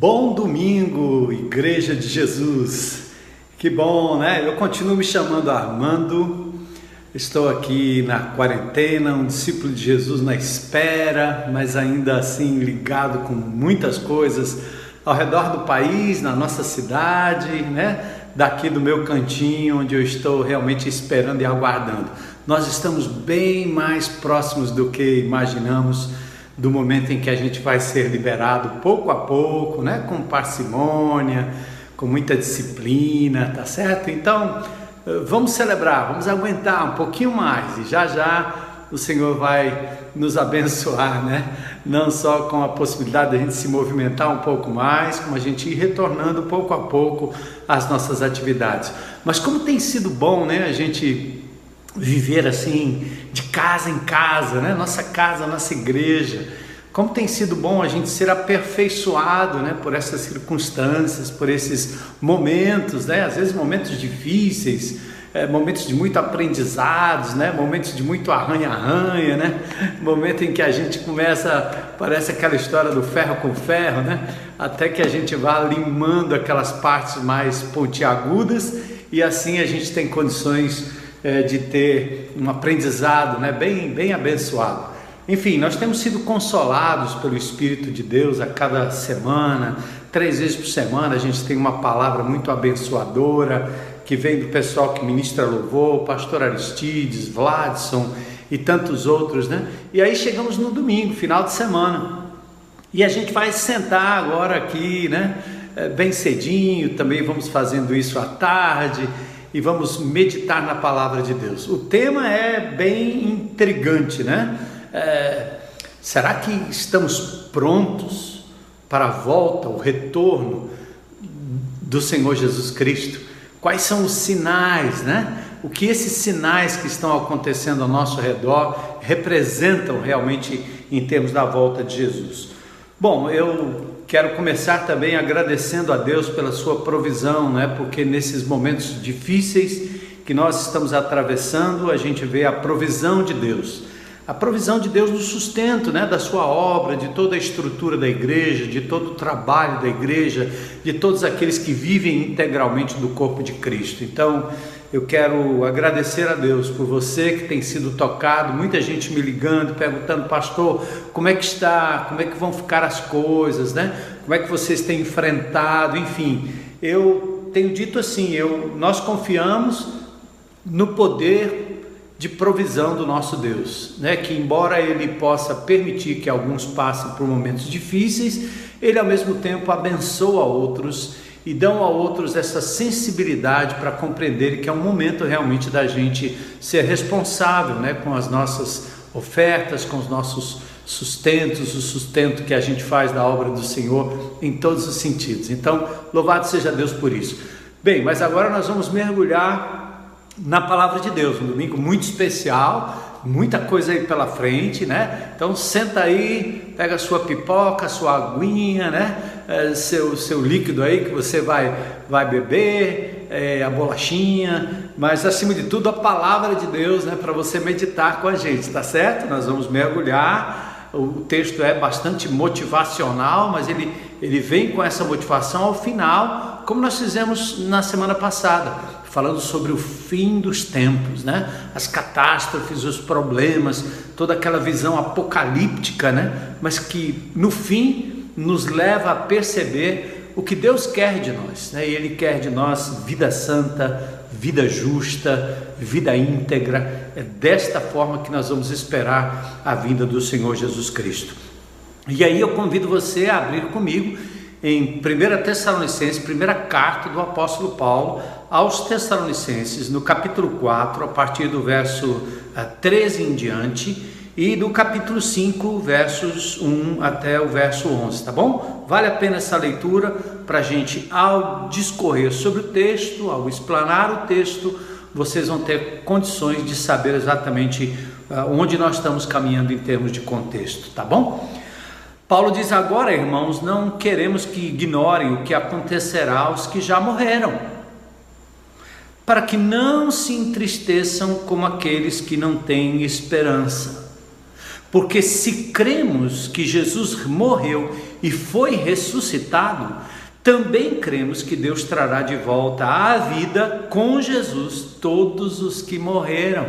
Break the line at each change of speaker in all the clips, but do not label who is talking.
Bom domingo, Igreja de Jesus. Que bom, né? Eu continuo me chamando Armando. Estou aqui na quarentena, um discípulo de Jesus na espera, mas ainda assim ligado com muitas coisas ao redor do país, na nossa cidade, né? Daqui do meu cantinho, onde eu estou realmente esperando e aguardando. Nós estamos bem mais próximos do que imaginamos do momento em que a gente vai ser liberado pouco a pouco, né? com parcimônia, com muita disciplina, tá certo? Então, eh, vamos celebrar, vamos aguentar um pouquinho mais e já já o Senhor vai nos abençoar, né? Não só com a possibilidade de a gente se movimentar um pouco mais, como a gente ir retornando pouco a pouco às nossas atividades. Mas como tem sido bom, né? A gente viver assim, de casa em casa, né? Nossa casa, nossa igreja. Como tem sido bom a gente ser aperfeiçoado, né? Por essas circunstâncias, por esses momentos, né? Às vezes momentos difíceis, é, momentos de muito aprendizados, né? Momentos de muito arranha-arranha, né? Momento em que a gente começa, parece aquela história do ferro com ferro, né? Até que a gente vá limando aquelas partes mais pontiagudas e assim a gente tem condições é, de ter um aprendizado né, bem, bem abençoado. Enfim, nós temos sido consolados pelo Espírito de Deus a cada semana, três vezes por semana a gente tem uma palavra muito abençoadora que vem do pessoal que ministra louvor, pastor Aristides, Vladson e tantos outros, né? E aí chegamos no domingo, final de semana, e a gente vai sentar agora aqui, né? É, bem cedinho, também vamos fazendo isso à tarde e vamos meditar na palavra de Deus. O tema é bem intrigante, né? É, será que estamos prontos para a volta, o retorno do Senhor Jesus Cristo? Quais são os sinais, né? O que esses sinais que estão acontecendo ao nosso redor representam realmente em termos da volta de Jesus? Bom, eu quero começar também agradecendo a Deus pela sua provisão, né? Porque nesses momentos difíceis que nós estamos atravessando, a gente vê a provisão de Deus. A provisão de Deus no sustento, né, da sua obra, de toda a estrutura da igreja, de todo o trabalho da igreja, de todos aqueles que vivem integralmente do corpo de Cristo. Então, eu quero agradecer a Deus por você que tem sido tocado, muita gente me ligando, perguntando, pastor, como é que está, como é que vão ficar as coisas, né? Como é que vocês têm enfrentado, enfim. Eu tenho dito assim, eu, nós confiamos no poder de provisão do nosso Deus, né? Que embora Ele possa permitir que alguns passem por momentos difíceis, Ele ao mesmo tempo abençoa outros e dão a outros essa sensibilidade para compreender que é um momento realmente da gente ser responsável né, com as nossas ofertas, com os nossos sustentos, o sustento que a gente faz da obra do Senhor em todos os sentidos. Então, louvado seja Deus por isso. Bem, mas agora nós vamos mergulhar na palavra de Deus, um domingo muito especial, muita coisa aí pela frente, né? Então senta aí, pega a sua pipoca, sua aguinha, né? É, seu, seu líquido aí que você vai, vai beber, é, a bolachinha, mas acima de tudo a palavra de Deus, né, para você meditar com a gente, tá certo? Nós vamos mergulhar. O texto é bastante motivacional, mas ele, ele vem com essa motivação ao final, como nós fizemos na semana passada, falando sobre o fim dos tempos, né? As catástrofes, os problemas, toda aquela visão apocalíptica, né? Mas que no fim nos leva a perceber o que Deus quer de nós. Né? E Ele quer de nós vida santa, vida justa, vida íntegra. É desta forma que nós vamos esperar a vinda do Senhor Jesus Cristo. E aí eu convido você a abrir comigo em 1 Tessalonicenses, primeira carta do apóstolo Paulo aos Tessalonicenses, no capítulo 4, a partir do verso 13 eh, em diante e do capítulo 5, versos 1 até o verso 11, tá bom? Vale a pena essa leitura para a gente, ao discorrer sobre o texto, ao explanar o texto, vocês vão ter condições de saber exatamente uh, onde nós estamos caminhando em termos de contexto, tá bom? Paulo diz agora, irmãos, não queremos que ignorem o que acontecerá aos que já morreram, para que não se entristeçam como aqueles que não têm esperança. Porque se cremos que Jesus morreu e foi ressuscitado, também cremos que Deus trará de volta à vida com Jesus todos os que morreram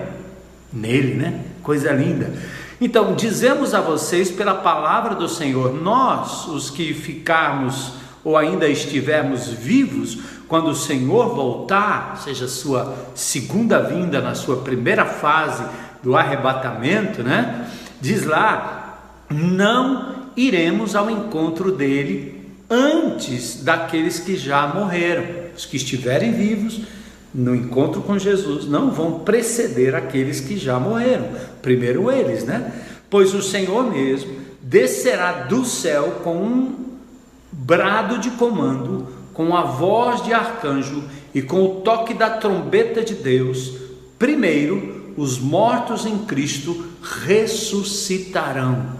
nele, né? Coisa linda. Então, dizemos a vocês pela palavra do Senhor, nós, os que ficarmos ou ainda estivermos vivos, quando o Senhor voltar, seja sua segunda vinda na sua primeira fase do arrebatamento, né? Diz lá, não iremos ao encontro dele antes daqueles que já morreram. Os que estiverem vivos no encontro com Jesus não vão preceder aqueles que já morreram. Primeiro eles, né? Pois o Senhor mesmo descerá do céu com um brado de comando, com a voz de arcanjo e com o toque da trombeta de Deus. Primeiro, os mortos em Cristo ressuscitarão.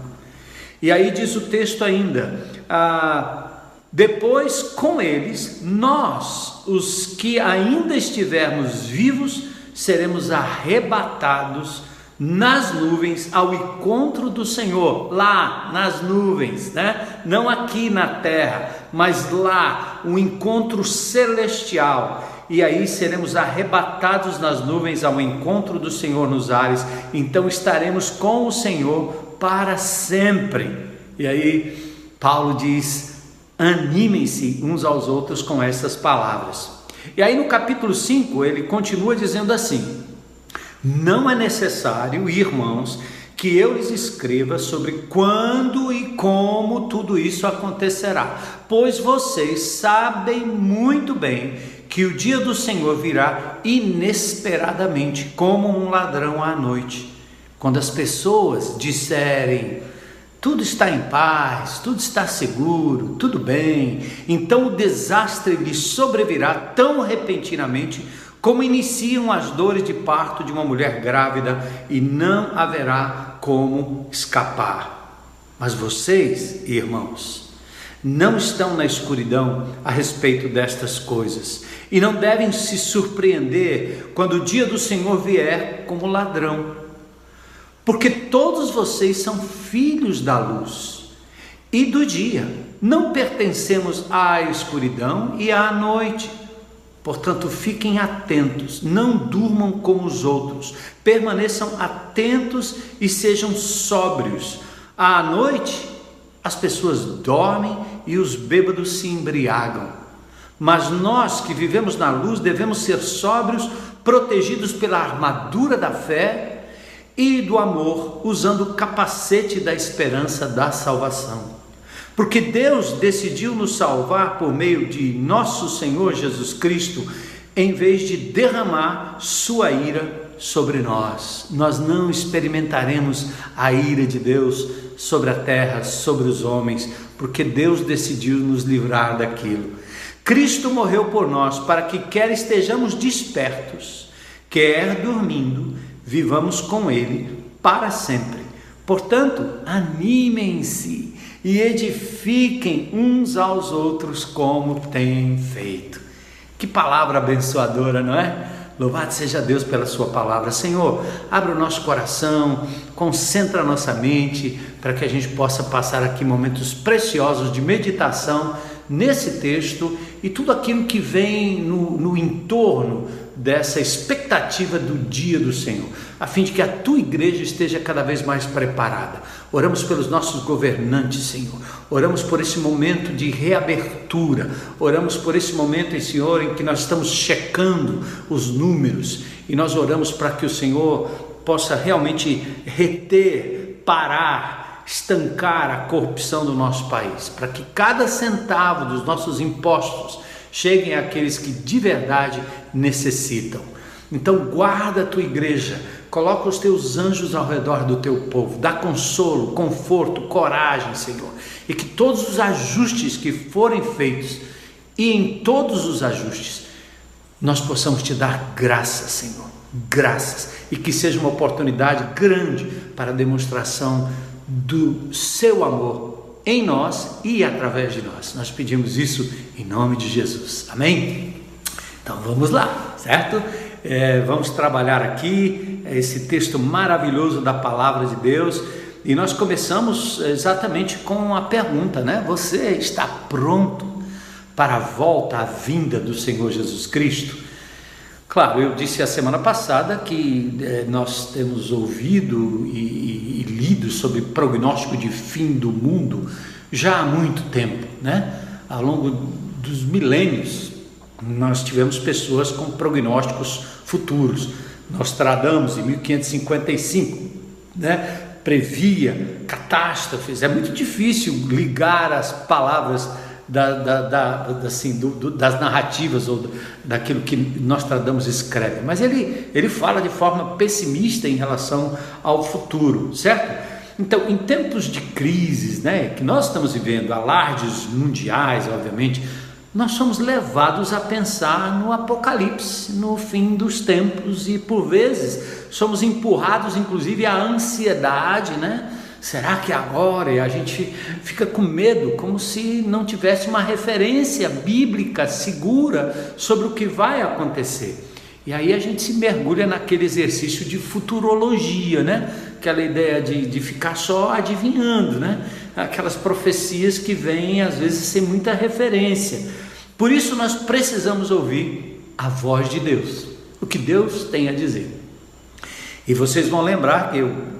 E aí diz o texto ainda: ah, depois, com eles, nós, os que ainda estivermos vivos, seremos arrebatados nas nuvens ao encontro do Senhor, lá nas nuvens, né? Não aqui na terra, mas lá, um encontro celestial. E aí seremos arrebatados nas nuvens ao encontro do Senhor nos ares. Então estaremos com o Senhor para sempre. E aí Paulo diz: animem-se uns aos outros com essas palavras. E aí no capítulo 5 ele continua dizendo assim: Não é necessário, irmãos, que eu lhes escreva sobre quando e como tudo isso acontecerá, pois vocês sabem muito bem que o dia do Senhor virá inesperadamente, como um ladrão à noite. Quando as pessoas disserem, tudo está em paz, tudo está seguro, tudo bem. Então o desastre lhe sobrevirá tão repentinamente como iniciam as dores de parto de uma mulher grávida e não haverá como escapar. Mas vocês, irmãos, não estão na escuridão a respeito destas coisas e não devem se surpreender quando o dia do Senhor vier como ladrão porque todos vocês são filhos da luz e do dia. Não pertencemos à escuridão e à noite. Portanto, fiquem atentos, não durmam como os outros, permaneçam atentos e sejam sóbrios. À noite, as pessoas dormem e os bêbados se embriagam. Mas nós que vivemos na luz devemos ser sóbrios, protegidos pela armadura da fé e do amor, usando o capacete da esperança da salvação. Porque Deus decidiu nos salvar por meio de nosso Senhor Jesus Cristo, em vez de derramar sua ira sobre nós. Nós não experimentaremos a ira de Deus sobre a terra, sobre os homens, porque Deus decidiu nos livrar daquilo. Cristo morreu por nós para que quer estejamos despertos, quer dormindo, vivamos com Ele para sempre. Portanto, animem-se e edifiquem uns aos outros como têm feito. Que palavra abençoadora, não é? Louvado seja Deus pela Sua palavra. Senhor, abre o nosso coração, concentra a nossa mente, para que a gente possa passar aqui momentos preciosos de meditação nesse texto e tudo aquilo que vem no, no entorno dessa expectativa do dia do Senhor, a fim de que a tua igreja esteja cada vez mais preparada. Oramos pelos nossos governantes, Senhor. Oramos por esse momento de reabertura. Oramos por esse momento, Senhor, em que nós estamos checando os números e nós oramos para que o Senhor possa realmente reter, parar, estancar a corrupção do nosso país, para que cada centavo dos nossos impostos cheguem àqueles que de verdade necessitam. Então guarda a tua igreja, coloca os teus anjos ao redor do teu povo, dá consolo, conforto, coragem, Senhor, e que todos os ajustes que forem feitos, e em todos os ajustes, nós possamos te dar graças, Senhor, graças, e que seja uma oportunidade grande para a demonstração do seu amor em nós e através de nós. Nós pedimos isso em nome de Jesus. Amém? Então vamos lá, certo? É, vamos trabalhar aqui esse texto maravilhoso da palavra de Deus E nós começamos exatamente com a pergunta, né? Você está pronto para a volta, a vinda do Senhor Jesus Cristo? Claro, eu disse a semana passada que eh, nós temos ouvido e, e, e lido sobre prognóstico de fim do mundo já há muito tempo, né? Ao longo dos milênios, nós tivemos pessoas com prognósticos futuros. Nós tradamos em 1555, né? previa catástrofes. É muito difícil ligar as palavras da, da, da, assim, do, do, das narrativas ou daquilo que Nostradamus escreve, mas ele, ele fala de forma pessimista em relação ao futuro, certo? Então, em tempos de crises né, que nós estamos vivendo, alardes mundiais, obviamente, nós somos levados a pensar no apocalipse, no fim dos tempos e por vezes somos empurrados inclusive à ansiedade, né? Será que agora? E a gente fica com medo, como se não tivesse uma referência bíblica segura sobre o que vai acontecer. E aí a gente se mergulha naquele exercício de futurologia, né? Aquela ideia de, de ficar só adivinhando, né? Aquelas profecias que vêm às vezes sem muita referência. Por isso nós precisamos ouvir a voz de Deus, o que Deus tem a dizer. E vocês vão lembrar que eu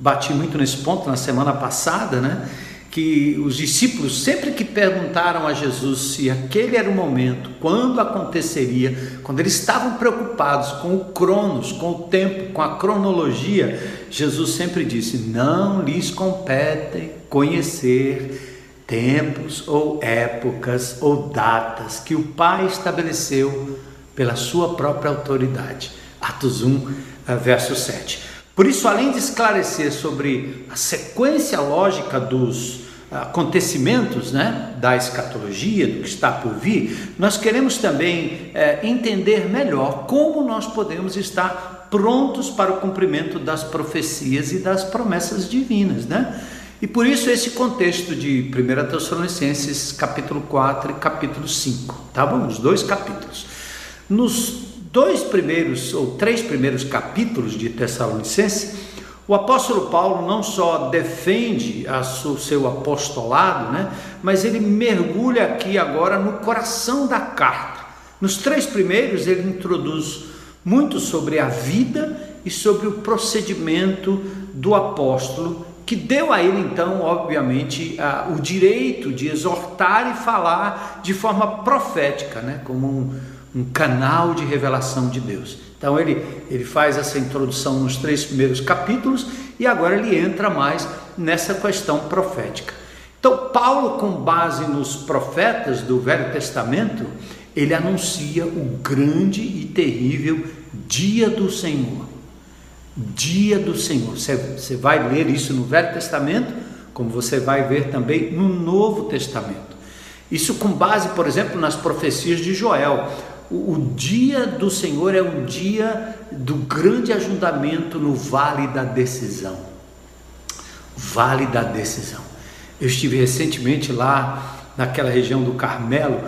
bati muito nesse ponto na semana passada, né? Que os discípulos, sempre que perguntaram a Jesus se aquele era o momento, quando aconteceria, quando eles estavam preocupados com o cronos, com o tempo, com a cronologia, Jesus sempre disse: Não lhes compete conhecer tempos ou épocas ou datas que o Pai estabeleceu pela sua própria autoridade. Atos 1, eh, verso 7. Por isso, além de esclarecer sobre a sequência lógica dos acontecimentos né, da escatologia, do que está por vir, nós queremos também é, entender melhor como nós podemos estar prontos para o cumprimento das profecias e das promessas divinas. Né? E por isso esse contexto de 1 Tessalonicenses capítulo 4 e capítulo 5, tá bom? Os dois capítulos. Nos dois primeiros ou três primeiros capítulos de Tessalonicenses, o apóstolo Paulo não só defende o seu apostolado, né, mas ele mergulha aqui agora no coração da carta. Nos três primeiros, ele introduz muito sobre a vida e sobre o procedimento do apóstolo, que deu a ele então, obviamente, o direito de exortar e falar de forma profética, né, como um um canal de revelação de Deus. Então ele, ele faz essa introdução nos três primeiros capítulos e agora ele entra mais nessa questão profética. Então, Paulo, com base nos profetas do Velho Testamento, ele anuncia o grande e terrível dia do Senhor. Dia do Senhor. Você, você vai ler isso no Velho Testamento, como você vai ver também no Novo Testamento. Isso com base, por exemplo, nas profecias de Joel o, dia do Senhor é um dia do grande ajuntamento no vale da decisão. Vale da decisão. Eu estive recentemente lá naquela região do Carmelo,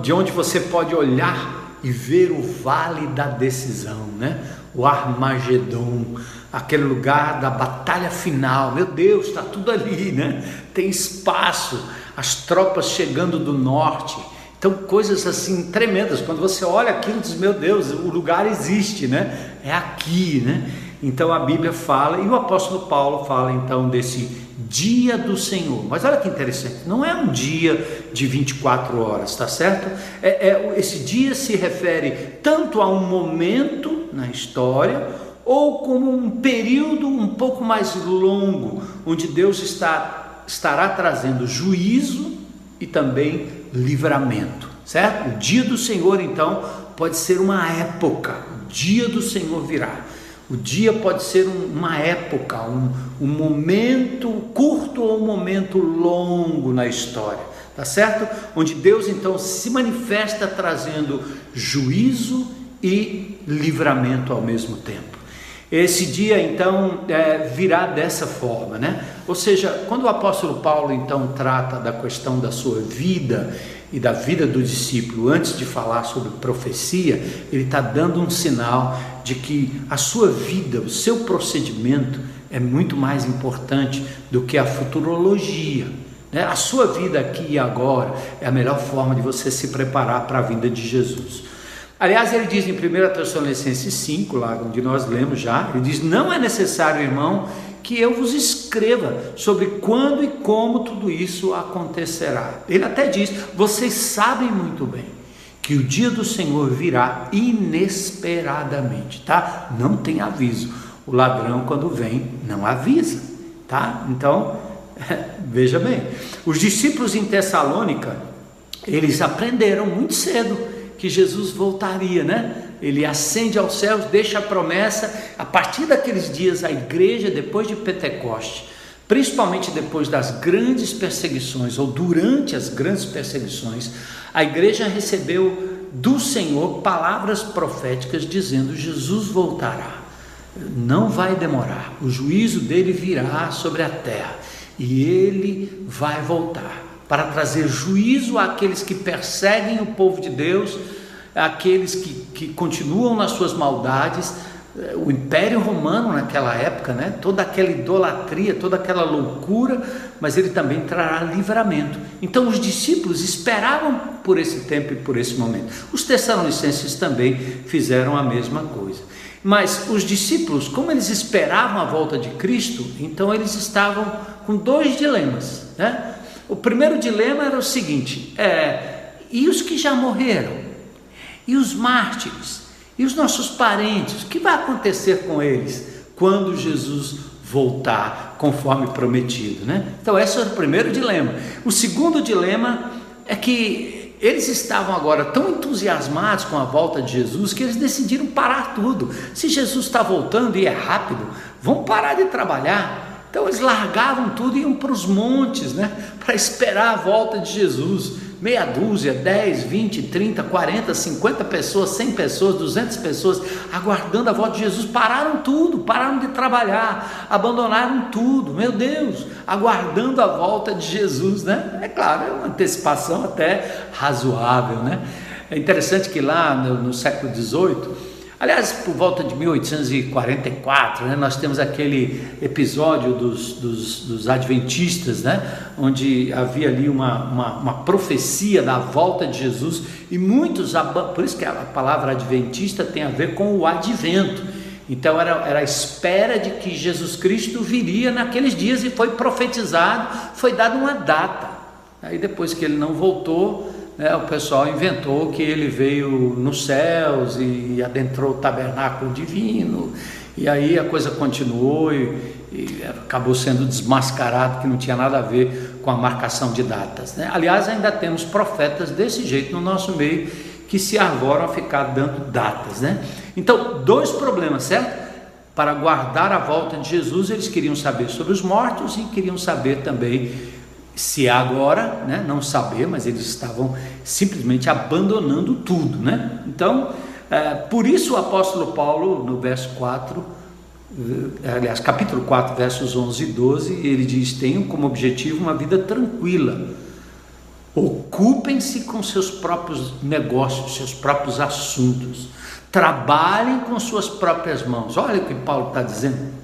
de onde você pode olhar e ver o vale da decisão, né? O Armagedon, aquele lugar da batalha final. Meu Deus, está tudo ali, né? Tem espaço, as tropas chegando do norte então, coisas assim tremendas. Quando você olha aquilo, diz: Meu Deus, o lugar existe, né? É aqui, né? Então a Bíblia fala, e o apóstolo Paulo fala então desse dia do Senhor. Mas olha que interessante, não é um dia de 24 horas, tá certo? É, é, esse dia se refere tanto a um momento na história, ou como um período um pouco mais longo, onde Deus está, estará trazendo juízo e também livramento, certo? O dia do Senhor, então, pode ser uma época, o dia do Senhor virá. O dia pode ser uma época, um, um momento curto ou um momento longo na história, tá certo? Onde Deus então se manifesta trazendo juízo e livramento ao mesmo tempo. Esse dia então é, virá dessa forma, né? Ou seja, quando o apóstolo Paulo então trata da questão da sua vida e da vida do discípulo, antes de falar sobre profecia, ele está dando um sinal de que a sua vida, o seu procedimento é muito mais importante do que a futurologia. Né? A sua vida aqui e agora é a melhor forma de você se preparar para a vinda de Jesus. Aliás, ele diz em 1 Tessalonicenses 5, lá onde nós lemos já, ele diz: Não é necessário, irmão, que eu vos escreva sobre quando e como tudo isso acontecerá. Ele até diz: Vocês sabem muito bem que o dia do Senhor virá inesperadamente, tá? Não tem aviso. O ladrão, quando vem, não avisa, tá? Então, veja bem, os discípulos em Tessalônica, eles aprenderam muito cedo que Jesus voltaria, né? Ele ascende aos céus, deixa a promessa. A partir daqueles dias, a igreja, depois de Pentecoste, principalmente depois das grandes perseguições, ou durante as grandes perseguições, a igreja recebeu do Senhor palavras proféticas dizendo: Jesus voltará, não vai demorar, o juízo dele virá sobre a terra e ele vai voltar para trazer juízo àqueles que perseguem o povo de Deus, àqueles que, que continuam nas suas maldades o Império Romano naquela época, né? toda aquela idolatria, toda aquela loucura, mas ele também trará livramento. Então os discípulos esperavam por esse tempo e por esse momento. Os tessalonicenses também fizeram a mesma coisa. Mas os discípulos, como eles esperavam a volta de Cristo, então eles estavam com dois dilemas. Né? O primeiro dilema era o seguinte: é, e os que já morreram? E os mártires? E os nossos parentes, o que vai acontecer com eles quando Jesus voltar, conforme prometido, né? Então, esse é o primeiro dilema. O segundo dilema é que eles estavam agora tão entusiasmados com a volta de Jesus que eles decidiram parar tudo. Se Jesus está voltando e é rápido, vamos parar de trabalhar. Então eles largavam tudo e iam para os montes, né? Para esperar a volta de Jesus meia dúzia, 10, 20, 30, 40, 50 pessoas, 100 pessoas, 200 pessoas aguardando a volta de Jesus, pararam tudo, pararam de trabalhar, abandonaram tudo, meu Deus, aguardando a volta de Jesus, né? É claro, é uma antecipação até razoável, né? É interessante que lá no, no século XVIII, Aliás, por volta de 1844, né, nós temos aquele episódio dos, dos, dos, adventistas, né, onde havia ali uma, uma, uma, profecia da volta de Jesus, e muitos, por isso que a palavra adventista tem a ver com o advento. Então era, era a espera de que Jesus Cristo viria naqueles dias e foi profetizado, foi dada uma data. Aí depois que ele não voltou, né, o pessoal inventou que ele veio nos céus e adentrou o tabernáculo divino, e aí a coisa continuou e, e acabou sendo desmascarado que não tinha nada a ver com a marcação de datas. Né? Aliás, ainda temos profetas desse jeito no nosso meio que se arvoram a ficar dando datas. Né? Então, dois problemas, certo? Para guardar a volta de Jesus, eles queriam saber sobre os mortos e queriam saber também se agora, né, não saber, mas eles estavam simplesmente abandonando tudo, né? Então, é, por isso o apóstolo Paulo, no verso 4, é, aliás, capítulo 4, versos 11 e 12, ele diz: Tenham como objetivo uma vida tranquila, ocupem-se com seus próprios negócios, seus próprios assuntos, trabalhem com suas próprias mãos. Olha o que Paulo está dizendo.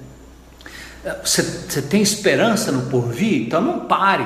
Você, você tem esperança no porvir? Então não pare.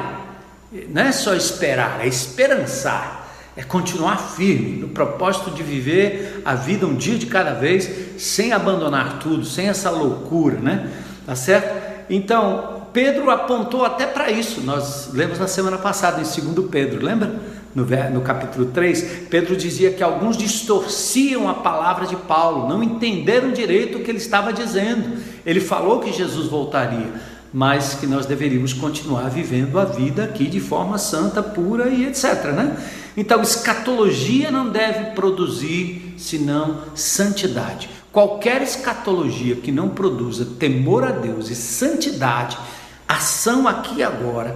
Não é só esperar, é esperançar. É continuar firme no propósito de viver a vida um dia de cada vez, sem abandonar tudo, sem essa loucura, né? Tá certo? Então, Pedro apontou até para isso. Nós lemos na semana passada, em 2 Pedro, lembra? No, no, capítulo 3, Pedro dizia que alguns distorciam a palavra de Paulo, não entenderam direito o que ele estava dizendo. Ele falou que Jesus voltaria, mas que nós deveríamos continuar vivendo a vida aqui de forma santa, pura e etc. Né? Então, escatologia não deve produzir senão santidade. Qualquer escatologia que não produza temor a Deus e santidade, ação aqui e agora,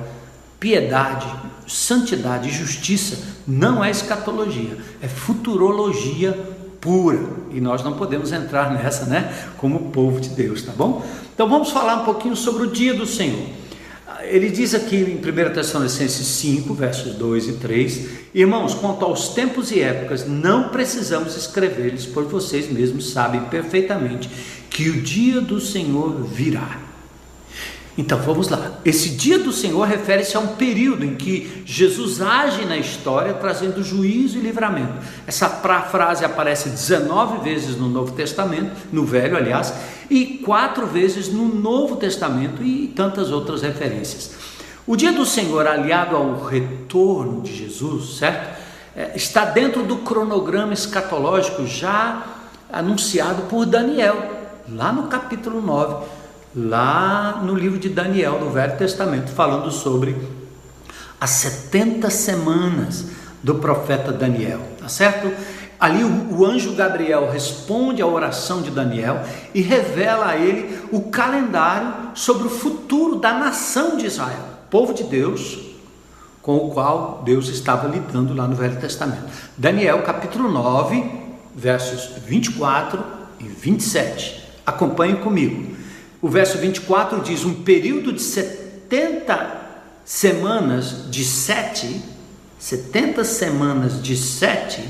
piedade, santidade e justiça, não é escatologia, é futurologia pura. E nós não podemos entrar nessa, né? Como povo de Deus, tá bom? Então vamos falar um pouquinho sobre o dia do Senhor. Ele diz aqui em 1 Tessalonicenses 5, versos 2 e 3: Irmãos, quanto aos tempos e épocas, não precisamos escrever-lhes, pois vocês mesmos sabem perfeitamente que o dia do Senhor virá. Então vamos lá. Esse dia do Senhor refere-se a um período em que Jesus age na história trazendo juízo e livramento. Essa frase aparece 19 vezes no Novo Testamento, no Velho, aliás, e quatro vezes no Novo Testamento e tantas outras referências. O dia do Senhor, aliado ao retorno de Jesus, certo? É, está dentro do cronograma escatológico já anunciado por Daniel, lá no capítulo 9 lá no livro de Daniel, no Velho Testamento, falando sobre as 70 semanas do profeta Daniel, tá certo? Ali o, o, anjo Gabriel responde à oração de Daniel e revela a ele o calendário sobre o futuro da nação de Israel, povo de Deus, com o qual Deus estava lidando lá no Velho Testamento. Daniel capítulo 9, versos 24 e 27. Acompanhe comigo. O verso 24 diz: um período de 70 semanas de sete, 70 semanas de sete,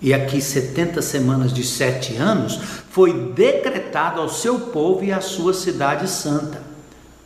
e aqui 70 semanas de sete anos, foi decretado ao seu povo e à sua cidade santa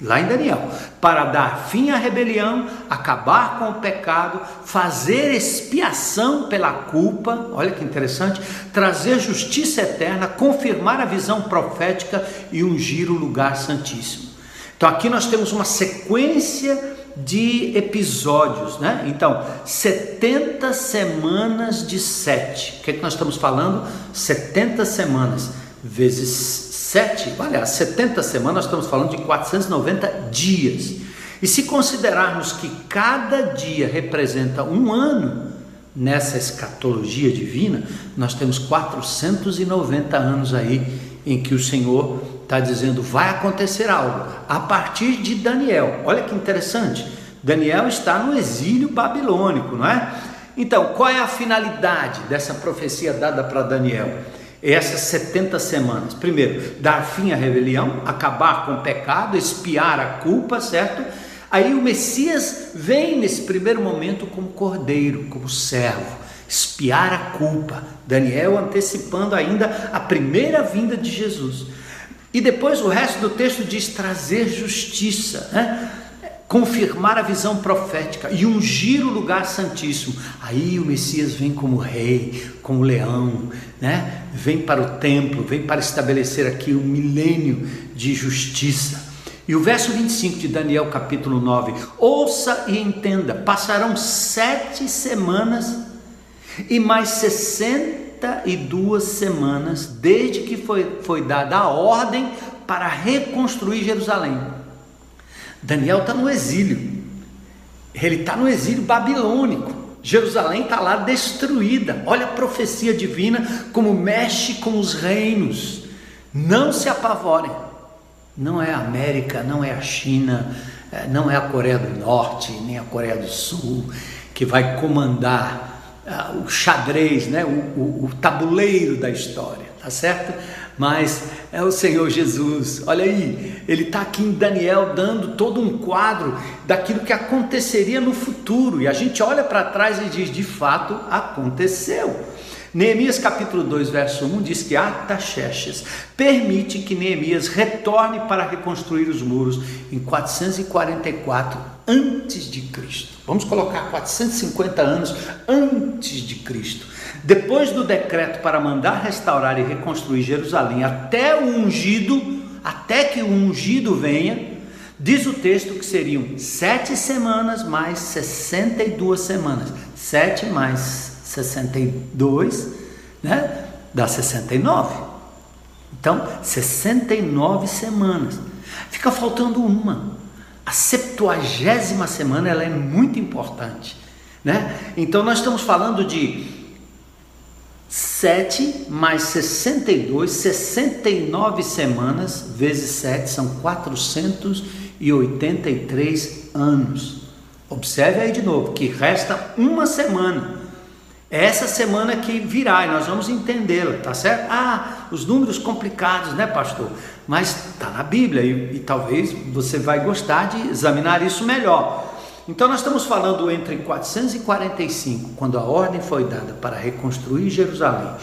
lá em Daniel, para dar fim à rebelião, acabar com o pecado, fazer expiação pela culpa, olha que interessante, trazer justiça eterna, confirmar a visão profética e ungir o lugar santíssimo. Então aqui nós temos uma sequência de episódios, né? Então, 70 semanas de sete. O que, é que nós estamos falando? 70 semanas vezes 7, aliás, 70 semanas, estamos falando de 490 dias. E se considerarmos que cada dia representa um ano nessa escatologia divina, nós temos 490 anos aí em que o Senhor está dizendo vai acontecer algo a partir de Daniel. Olha que interessante. Daniel está no exílio babilônico, não é? Então, qual é a finalidade dessa profecia dada para Daniel? Essas 70 semanas. Primeiro, dar fim à rebelião, acabar com o pecado, espiar a culpa, certo? Aí o Messias vem nesse primeiro momento como cordeiro, como servo, espiar a culpa. Daniel antecipando ainda a primeira vinda de Jesus. E depois o resto do texto diz trazer justiça, né? Confirmar a visão profética e ungir o lugar santíssimo. Aí o Messias vem como rei, como leão, né? Vem para o templo, vem para estabelecer aqui um milênio de justiça. E o verso 25 de Daniel, capítulo 9: Ouça e entenda: passarão sete semanas e mais sessenta e duas semanas desde que foi, foi dada a ordem para reconstruir Jerusalém. Daniel está no exílio, ele está no exílio babilônico. Jerusalém está lá destruída. Olha a profecia divina como mexe com os reinos. Não se apavorem. Não é a América, não é a China, é, não é a Coreia do Norte, nem a Coreia do Sul que vai comandar uh, o xadrez, né? O, o, o tabuleiro da história, tá certo? Mas é o Senhor Jesus. Olha aí, ele está aqui em Daniel dando todo um quadro daquilo que aconteceria no futuro, e a gente olha para trás e diz: de fato aconteceu. Neemias capítulo 2, verso 1 diz que Artaxerxes permite que Neemias retorne para reconstruir os muros em 444 antes de Cristo. Vamos colocar 450 anos antes de Cristo. Depois do decreto para mandar restaurar e reconstruir Jerusalém até o ungido, até que o ungido venha, diz o texto que seriam sete semanas mais 62 semanas. Sete mais 62, né? Dá 69. Então, 69 semanas. Fica faltando uma. A septuagésima semana ela é muito importante. Né? Então nós estamos falando de 7 mais 62, 69 semanas, vezes 7 são 483 anos. Observe aí de novo que resta uma semana. É essa semana que virá e nós vamos entendê-la, tá certo? Ah, os números complicados, né, pastor? Mas está na Bíblia e, e talvez você vai gostar de examinar isso melhor. Então nós estamos falando entre 445, quando a ordem foi dada para reconstruir Jerusalém,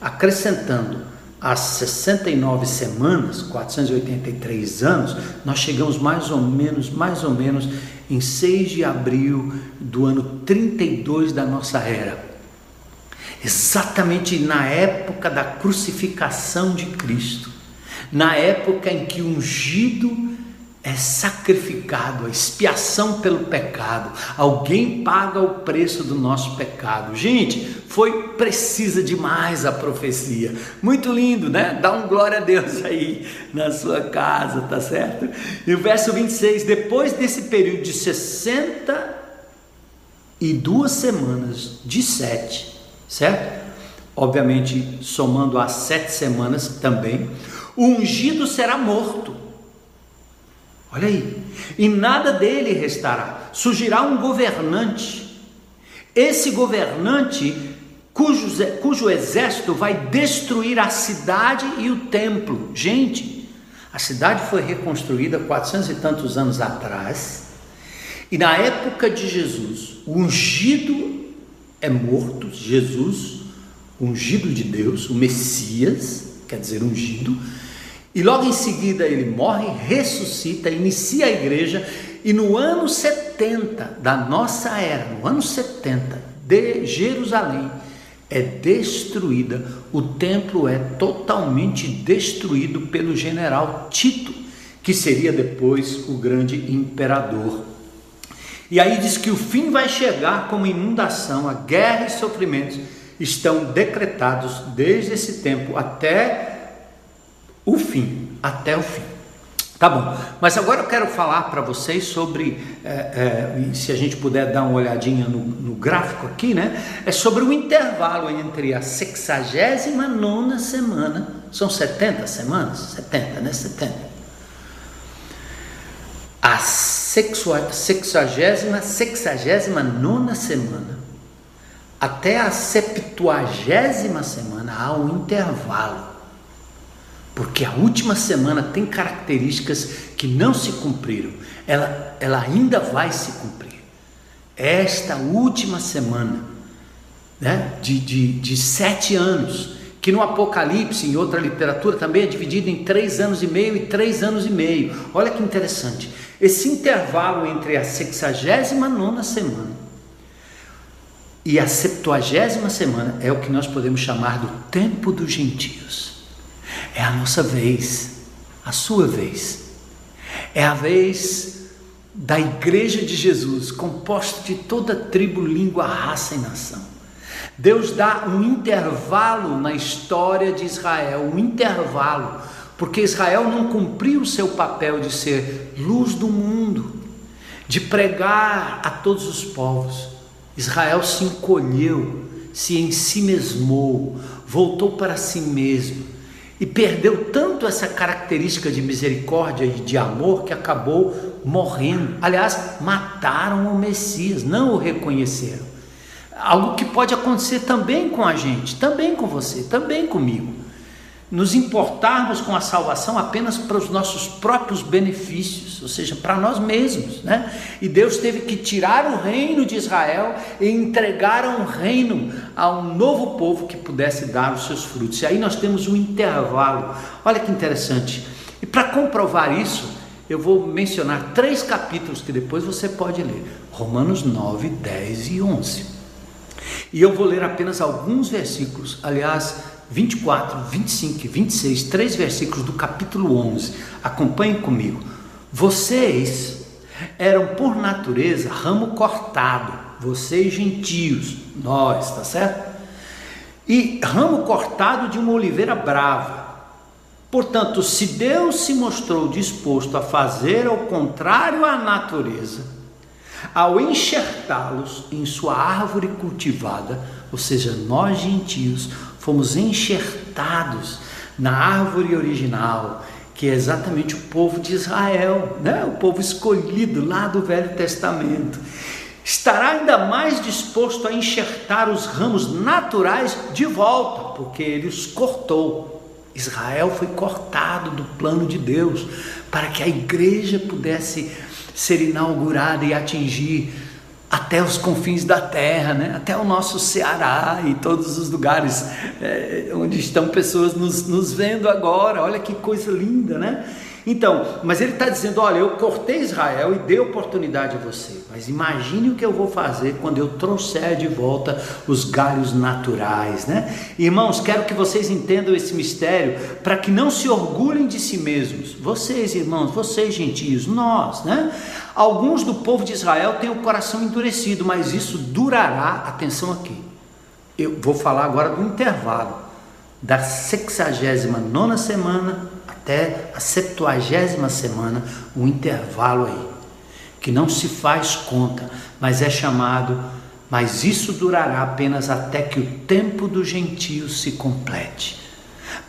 acrescentando às 69 semanas, 483 anos, nós chegamos mais ou menos, mais ou menos em 6 de abril do ano 32 da nossa era. Exatamente na época da crucificação de Cristo, na época em que o ungido é sacrificado, a expiação pelo pecado. Alguém paga o preço do nosso pecado. Gente, foi precisa demais a profecia. Muito lindo, né? Dá um glória a Deus aí na sua casa, tá certo? E o verso 26, depois desse período de 62 semanas de sete, certo? Obviamente, somando as sete semanas também, o ungido será morto Olha aí. E nada dele restará. Surgirá um governante. Esse governante, cujo, cujo exército vai destruir a cidade e o templo. Gente, a cidade foi reconstruída quatrocentos e tantos anos atrás. E na época de Jesus, o ungido é morto, Jesus, ungido de Deus, o Messias, quer dizer, ungido, e logo em seguida ele morre, ressuscita, inicia a igreja, e no ano 70 da nossa era, no ano 70 de Jerusalém, é destruída, o templo é totalmente destruído pelo general Tito, que seria depois o grande imperador. E aí diz que o fim vai chegar como inundação, a guerra e sofrimentos estão decretados desde esse tempo até o fim, até o fim. Tá bom, mas agora eu quero falar para vocês sobre, é, é, se a gente puder dar uma olhadinha no, no, gráfico aqui, né? É sobre o intervalo entre a 69 semana, são 70 semanas? 70, né? 70. A 60, 69 semana até a 70 semana há um intervalo porque a última semana tem características que não se cumpriram, ela, ela ainda vai se cumprir. Esta última semana, né, de, de, de sete anos, que no Apocalipse, em outra literatura, também é dividido em três anos e meio e três anos e meio. Olha que interessante. Esse intervalo entre a 69 semana e a 70 semana é o que nós podemos chamar do tempo dos gentios. É a nossa vez, a sua vez. É a vez da Igreja de Jesus, composta de toda tribo, língua, raça e nação. Deus dá um intervalo na história de Israel, um intervalo, porque Israel não cumpriu o seu papel de ser luz do mundo, de pregar a todos os povos. Israel se encolheu, se em si voltou para si mesmo e perdeu tanto essa característica de misericórdia e de amor que acabou morrendo. Aliás, mataram o Messias, não o reconheceram. Algo que pode acontecer também com a gente, também com você, também comigo nos importarmos com a salvação apenas para os nossos próprios benefícios, ou seja, para nós mesmos, né? E Deus teve que tirar o reino de Israel e entregar um reino a um novo povo que pudesse dar os seus frutos. E aí nós temos um intervalo. Olha que interessante. E para comprovar isso, eu vou mencionar três capítulos que depois você pode ler: Romanos 9, 10 e 11. E eu vou ler apenas alguns versículos, aliás, 24, 25 e 26, três versículos do capítulo 11. Acompanhem comigo. Vocês eram por natureza ramo cortado, vocês gentios, nós, tá certo? E ramo cortado de uma oliveira brava. Portanto, se Deus se mostrou disposto a fazer ao contrário à natureza, ao enxertá-los em sua árvore cultivada, ou seja, nós gentios, fomos enxertados na árvore original, que é exatamente o povo de Israel, né? o povo escolhido lá do Velho Testamento. Estará ainda mais disposto a enxertar os ramos naturais de volta, porque ele os cortou. Israel foi cortado do plano de Deus para que a igreja pudesse ser inaugurada e atingir até os confins da terra, né? até o nosso Ceará e todos os lugares é, onde estão pessoas nos, nos vendo agora. Olha que coisa linda, né? Então, mas ele está dizendo: olha, eu cortei Israel e dei oportunidade a você, mas imagine o que eu vou fazer quando eu trouxer de volta os galhos naturais, né? Irmãos, quero que vocês entendam esse mistério para que não se orgulhem de si mesmos. Vocês, irmãos, vocês gentios, nós, né? Alguns do povo de Israel têm o coração endurecido, mas isso durará. Atenção aqui. Eu vou falar agora do intervalo da 69 semana até a 70 semana, um intervalo aí, que não se faz conta, mas é chamado, mas isso durará apenas até que o tempo do gentio se complete.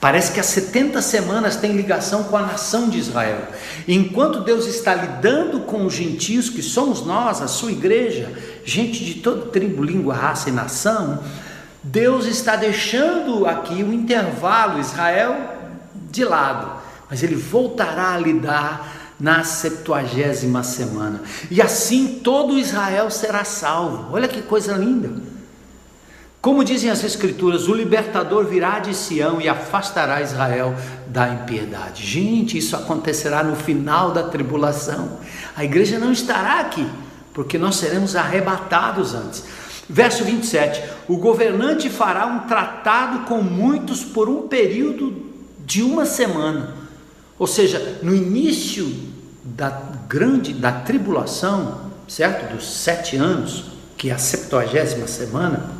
Parece que as 70 semanas têm ligação com a nação de Israel. Enquanto Deus está lidando com os gentios, que somos nós, a sua igreja, gente de toda tribo, língua, raça e nação, Deus está deixando aqui o intervalo Israel de lado, mas ele voltará a lidar na septuagésima semana. E assim todo Israel será salvo. Olha que coisa linda. Como dizem as Escrituras, o libertador virá de Sião e afastará Israel da impiedade. Gente, isso acontecerá no final da tribulação. A igreja não estará aqui, porque nós seremos arrebatados antes. Verso 27: O governante fará um tratado com muitos por um período de uma semana. Ou seja, no início da grande da tribulação, certo? Dos sete anos, que é a septuagésima semana,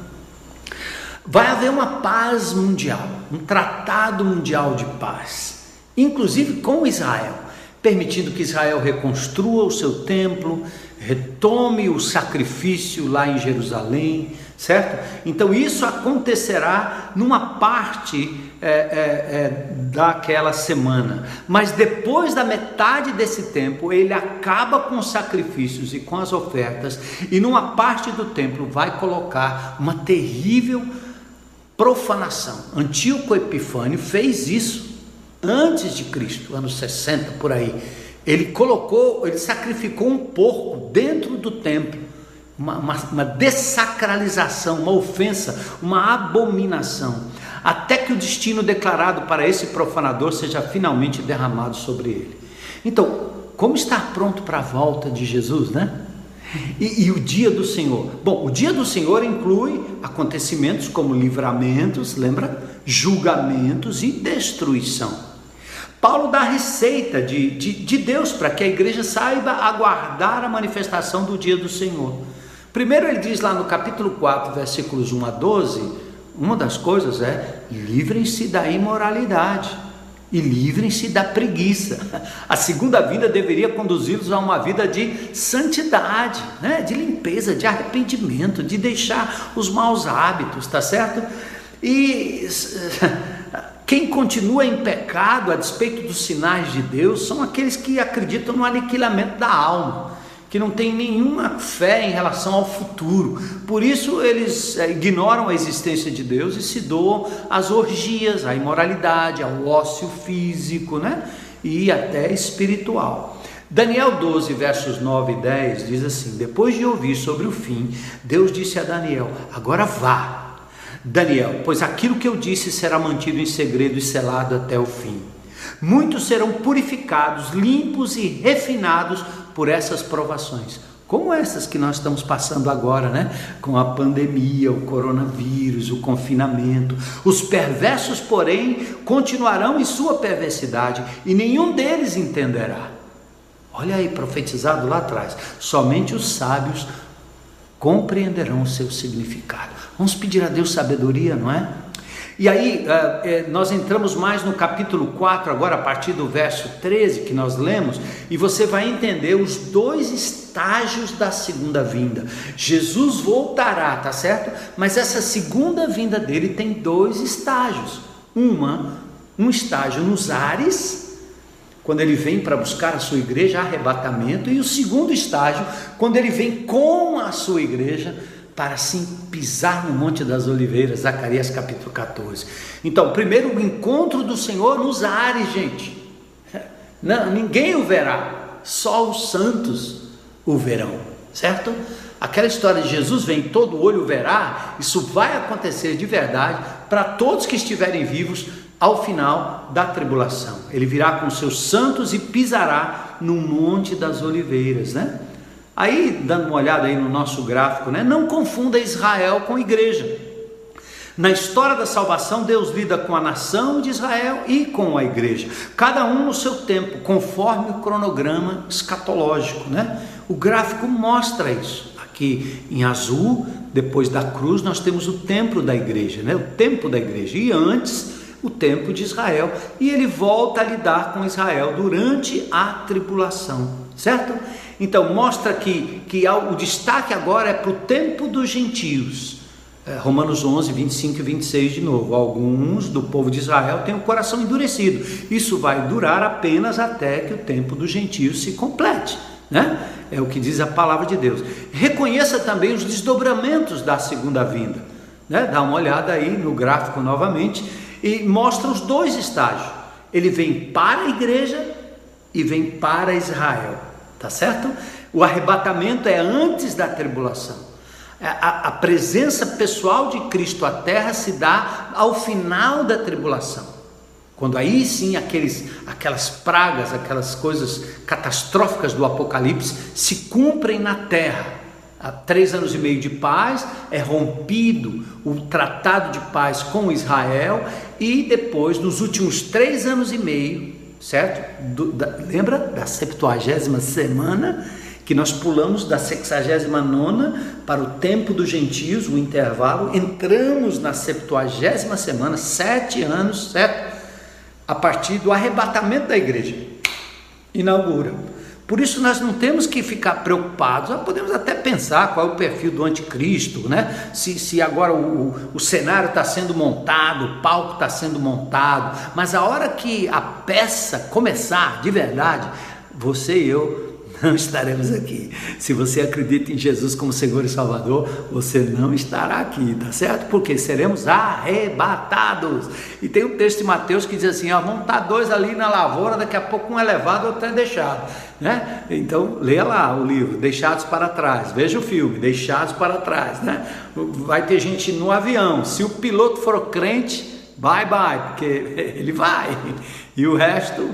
vai haver uma paz mundial, um tratado mundial de paz, inclusive com Israel, permitindo que Israel reconstrua o seu templo, retome o sacrifício lá em Jerusalém, certo? Então isso acontecerá numa parte é, é, é, daquela semana, mas depois da metade desse tempo ele acaba com os sacrifícios e com as ofertas e numa parte do templo vai colocar uma terrível profanação. Antíoco Epifânio fez isso antes de Cristo, anos 60 por aí ele colocou, ele sacrificou um porco dentro do templo, uma, uma, uma dessacralização, uma ofensa, uma abominação, até que o destino declarado para esse profanador seja finalmente derramado sobre ele. Então, como estar pronto para a volta de Jesus, né? E, e, o dia do Senhor? Bom, o dia do Senhor inclui acontecimentos como livramentos, lembra? Julgamentos e destruição. Paulo dá receita de, de, de Deus para que a igreja saiba aguardar a manifestação do dia do Senhor. Primeiro, ele diz lá no capítulo 4, versículos 1 a 12: uma das coisas é livrem-se da imoralidade e livrem-se da preguiça. A segunda vida deveria conduzi-los a uma vida de santidade, né? de limpeza, de arrependimento, de deixar os maus hábitos, tá certo? E quem continua em pecado a despeito dos sinais de Deus são aqueles que acreditam no aniquilamento da alma, que não têm nenhuma fé em relação ao futuro. Por isso eles é, ignoram a existência de Deus e se doam às orgias, à imoralidade, ao ócio físico, né? E até espiritual. Daniel 12, versos 9 e 10 diz assim: Depois de ouvir sobre o fim, Deus disse a Daniel: Agora vá Daniel, pois aquilo que eu disse será mantido em segredo e selado até o fim. Muitos serão purificados, limpos e refinados por essas provações, como essas que nós estamos passando agora, né? Com a pandemia, o coronavírus, o confinamento. Os perversos, porém, continuarão em sua perversidade e nenhum deles entenderá. Olha aí, profetizado lá atrás: somente os sábios compreenderão o seu significado. Vamos pedir a Deus sabedoria, não é? E aí, eh, eh, nós entramos mais no capítulo 4, agora a partir do verso 13 que nós lemos, e você vai entender os dois estágios da segunda vinda. Jesus voltará, tá certo? Mas essa segunda vinda dele tem dois estágios. Uma, um estágio nos ares, quando ele vem para buscar a sua igreja, arrebatamento, e o segundo estágio, quando ele vem com a sua igreja para assim pisar no Monte das Oliveiras, Zacarias capítulo 14. Então, primeiro o encontro do Senhor nos ares, gente. Não, ninguém o verá, só os santos o verão, certo? Aquela história de Jesus vem, todo olho verá, isso vai acontecer de verdade para todos que estiverem vivos ao final da tribulação. Ele virá com seus santos e pisará no monte das oliveiras, né? Aí, dando uma olhada aí no nosso gráfico, né? Não confunda Israel com igreja. Na história da salvação, Deus lida com a nação de Israel e com a igreja, cada um no seu tempo, conforme o cronograma escatológico, né? O gráfico mostra isso. Aqui em azul, depois da cruz, nós temos o templo da igreja, né? O templo da igreja. E antes, o tempo de Israel. E ele volta a lidar com Israel durante a tribulação, certo? Então, mostra que, que o destaque agora é para o tempo dos gentios. É, Romanos 11, 25 e 26 de novo. Alguns do povo de Israel têm o coração endurecido. Isso vai durar apenas até que o tempo dos gentios se complete. Né? É o que diz a palavra de Deus. Reconheça também os desdobramentos da segunda vinda. Né? Dá uma olhada aí no gráfico novamente e mostra os dois estágios. Ele vem para a igreja e vem para Israel. Tá certo? O arrebatamento é antes da tribulação. É, a, a, presença pessoal de Cristo à terra se dá ao final da tribulação. Quando aí sim aqueles, aquelas pragas, aquelas coisas catastróficas do Apocalipse se cumprem na terra. Há três anos e meio de paz, é rompido o tratado de paz com Israel, e depois, nos últimos três anos e meio, certo? Do, da, lembra da 70 semana que nós pulamos da 69 para o tempo dos gentios, o intervalo, entramos na 70 semana, sete anos, certo? A partir do arrebatamento da igreja, inaugura. Por isso nós não temos que ficar preocupados, nós podemos até pensar qual é o perfil do anticristo, né? Se, se agora o, o, o cenário está sendo montado, o palco está sendo montado, mas a hora que a peça começar de verdade, você e eu não estaremos aqui. Se você acredita em Jesus como Senhor e Salvador, você não estará aqui, tá certo? Porque seremos arrebatados. E tem um texto de Mateus que diz assim: ó, vão estar dois ali na lavoura, daqui a pouco um é levado, outro é deixado. Né? Então, leia lá o livro, Deixados para Trás. Veja o filme, Deixados para Trás. Né? Vai ter gente no avião. Se o piloto for crente, bye bye, porque ele vai. E o resto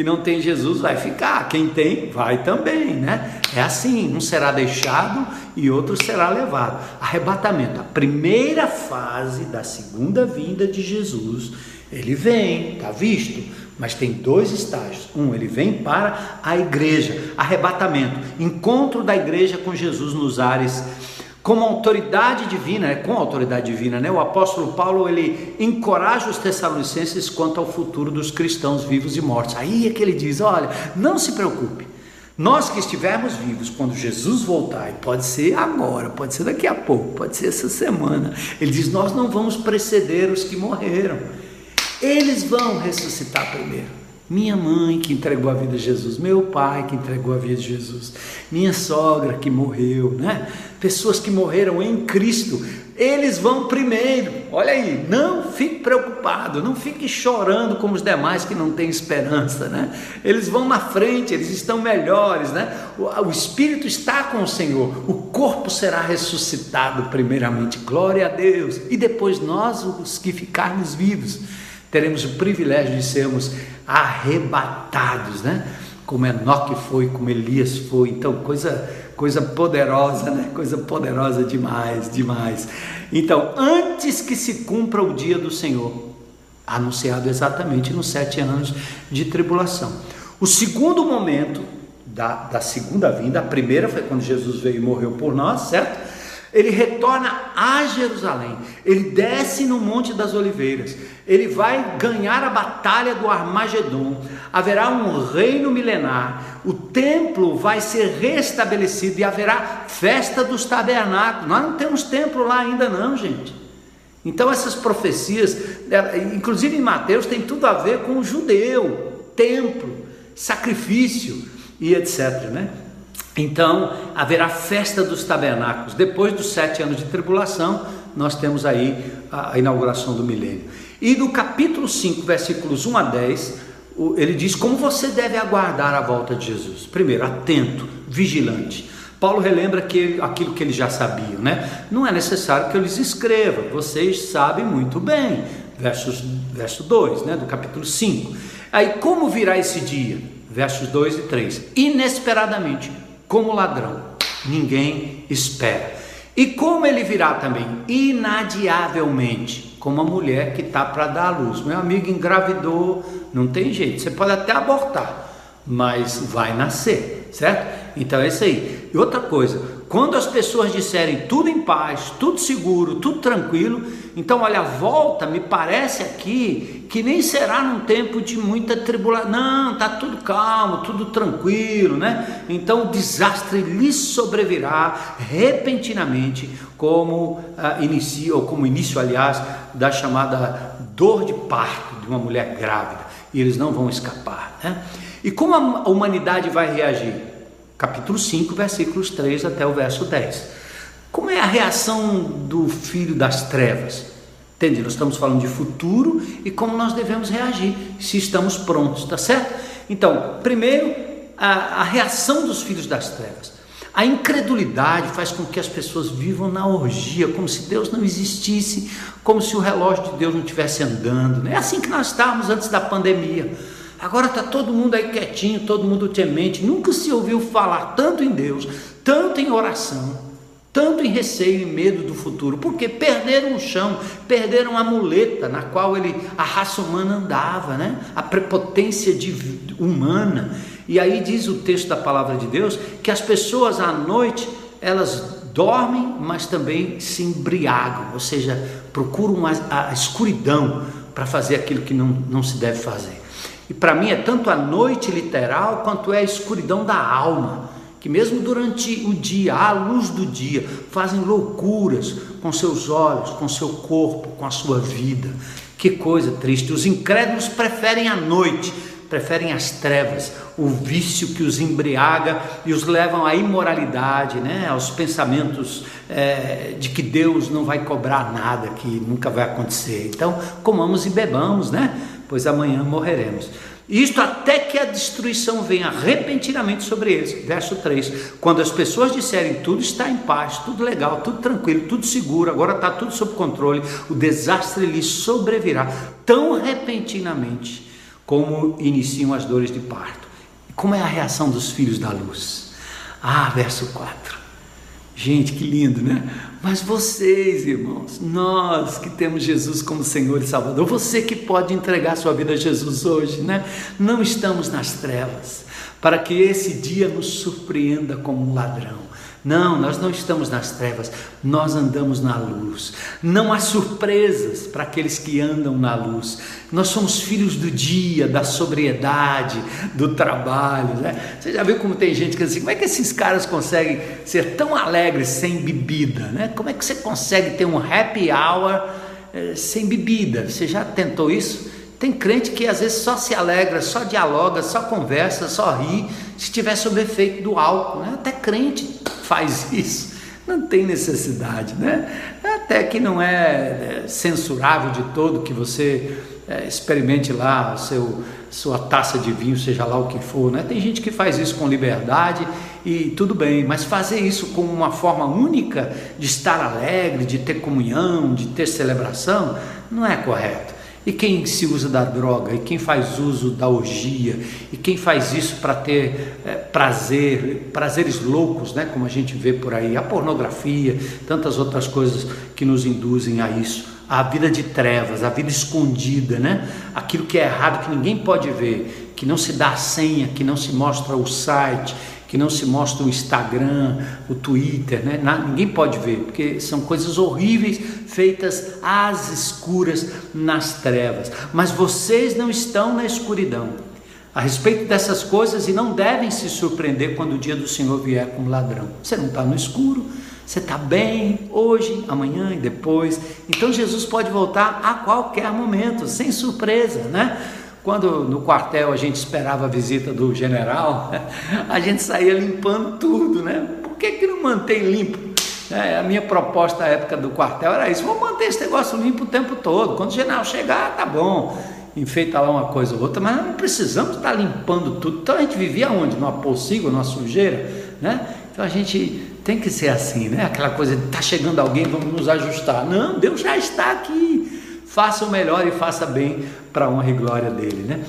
que não tem Jesus vai ficar, quem tem vai também, né? É assim, um será deixado e outro será levado. Arrebatamento, a primeira fase da segunda vinda de Jesus, ele vem, tá visto? Mas tem dois estágios. Um, ele vem para a igreja, arrebatamento, encontro da igreja com Jesus nos ares como autoridade divina, é com autoridade divina, né? O apóstolo Paulo ele encoraja os tessalonicenses quanto ao futuro dos cristãos vivos e mortos. Aí é que ele diz: olha, não se preocupe. Nós que estivermos vivos quando Jesus voltar, e pode ser agora, pode ser daqui a pouco, pode ser essa semana, ele diz: Nós não vamos preceder os que morreram, eles vão ressuscitar primeiro. Minha mãe que entregou a vida a Jesus, meu pai que entregou a vida a Jesus, minha sogra que morreu, né? Pessoas que morreram em Cristo, eles vão primeiro. Olha aí, não fique preocupado, não fique chorando como os demais que não têm esperança, né? Eles vão na frente, eles estão melhores, né? O, espírito está com o Senhor, o corpo será ressuscitado primeiramente. Glória a Deus. E depois nós os que ficarmos vivos teremos o privilégio de sermos arrebatados, né? Como Enoque foi, como Elias foi, então coisa coisa poderosa, né? Coisa poderosa demais, demais. Então, antes que se cumpra o dia do Senhor, anunciado exatamente nos sete anos de tribulação. O segundo momento da, da segunda vinda, a primeira foi quando Jesus veio e morreu por nós, certo? Ele retorna a Jerusalém, ele desce no Monte das Oliveiras, ele vai ganhar a batalha do Armagedon, haverá um reino milenar, o templo vai ser restabelecido e haverá festa dos tabernáculos. Nós não temos templo lá ainda, não, gente. Então, essas profecias, inclusive em Mateus, tem tudo a ver com o judeu, templo, sacrifício e etc. Né? Então haverá festa dos tabernáculos. Depois dos sete anos de tribulação, nós temos aí a inauguração do milênio. E no capítulo 5, versículos 1 a 10, ele diz como você deve aguardar a volta de Jesus. Primeiro, atento, vigilante. Paulo relembra que aquilo que eles já sabiam, né? Não é necessário que eu lhes escreva, vocês sabem muito bem. Versos, verso 2, né, do capítulo 5. Aí, como virá esse dia? Versos 2 e 3. Inesperadamente, como ladrão, ninguém espera. E como ele virá também? Inadiavelmente, como a mulher que está para dar a luz. Meu amigo engravidou, não tem jeito, você pode até abortar, mas vai nascer, certo? Então é isso aí. E outra coisa, quando as pessoas disserem tudo em paz, tudo seguro, tudo tranquilo, então olha, volta, me parece aqui que nem será num tempo de muita tribulação. Não, tá tudo calmo, tudo tranquilo, né? Então o desastre lhe sobrevirá repentinamente, como inicia ou como início, aliás, da chamada dor de parto de uma mulher grávida. E eles não vão escapar, né? E como a humanidade vai reagir? Capítulo 5, versículos 3 até o verso 10. Como é a reação do filho das trevas? Entende? Nós estamos falando de futuro e como nós devemos reagir, se estamos prontos, tá certo? Então, primeiro, a, a reação dos filhos das trevas. A incredulidade faz com que as pessoas vivam na orgia, como se Deus não existisse, como se o relógio de Deus não estivesse andando. É assim que nós estávamos antes da pandemia. Agora está todo mundo aí quietinho, todo mundo temente. Nunca se ouviu falar tanto em Deus, tanto em oração tanto em receio e medo do futuro, porque perderam o chão, perderam a muleta na qual ele, a raça humana andava, né? a prepotência de, humana. E aí diz o texto da palavra de Deus que as pessoas à noite elas dormem, mas também se embriagam, ou seja, procuram a, a escuridão para fazer aquilo que não, não se deve fazer. E para mim é tanto a noite literal quanto é a escuridão da alma que mesmo durante o dia, à luz do dia, fazem loucuras com seus olhos, com seu corpo, com a sua vida. Que coisa triste. Os incrédulos preferem a noite, preferem as trevas, o vício que os embriaga e os levam à imoralidade, né? aos pensamentos é, de que Deus não vai cobrar nada, que nunca vai acontecer. Então, comamos e bebamos, né? Pois amanhã morreremos. Isto até que a destruição venha repentinamente sobre eles. Verso 3: Quando as pessoas disserem tudo está em paz, tudo legal, tudo tranquilo, tudo seguro, agora está tudo sob controle, o desastre lhes sobrevirá tão repentinamente como iniciam as dores de parto. Como é a reação dos filhos da luz? Ah, verso 4. Gente, que lindo, né? Mas vocês, irmãos, nós que temos Jesus como Senhor e Salvador, você que pode entregar sua vida a Jesus hoje, né? Não estamos nas trevas, para que esse dia nos surpreenda como um ladrão. Não, nós não estamos nas trevas, nós andamos na luz. Não há surpresas para aqueles que andam na luz. Nós somos filhos do dia, da sobriedade, do trabalho. Né? Você já viu como tem gente que diz assim: como é que esses caras conseguem ser tão alegres sem bebida? Né? Como é que você consegue ter um happy hour eh, sem bebida? Você já tentou isso? Tem crente que às vezes só se alegra, só dialoga, só conversa, só ri, se estiver sob efeito do álcool. Né? Até crente faz isso. Não tem necessidade, né? Até que não é, é censurável de todo que você é, experimente lá seu, sua taça de vinho, seja lá o que for, né? Tem gente que faz isso com liberdade e tudo bem, mas fazer isso como uma forma única de estar alegre, de ter comunhão, de ter celebração, não é correto. E quem se usa da droga, e quem faz uso da orgia, e quem faz isso para ter é, prazer, prazeres loucos, né, como a gente vê por aí, a pornografia, tantas outras coisas que nos induzem a isso, a vida de trevas, a vida escondida, né, aquilo que é errado que ninguém pode ver, que não se dá a senha, que não se mostra o site, que não se mostra o Instagram, o Twitter, né? ninguém pode ver, porque são coisas horríveis feitas às escuras nas trevas. Mas vocês não estão na escuridão. A respeito dessas coisas e não devem se surpreender quando o dia do Senhor vier como ladrão. Você não está no escuro, você está bem hoje, amanhã e depois. Então Jesus pode voltar a qualquer momento, sem surpresa, né? Quando no quartel a gente esperava a visita do general, a gente saía limpando tudo, né? Por que, que não mantém limpo? É, a minha proposta na época do quartel era isso: vamos manter esse negócio limpo o tempo todo. Quando o general chegar, tá bom, enfeita lá uma coisa ou outra, mas não precisamos estar limpando tudo. Então a gente vivia onde? Numa pocilga, numa sujeira, né? Então a gente tem que ser assim, né? Aquela coisa de tá chegando alguém, vamos nos ajustar. Não, Deus já está aqui. Faça o melhor e faça bem para a honra e glória dele, né?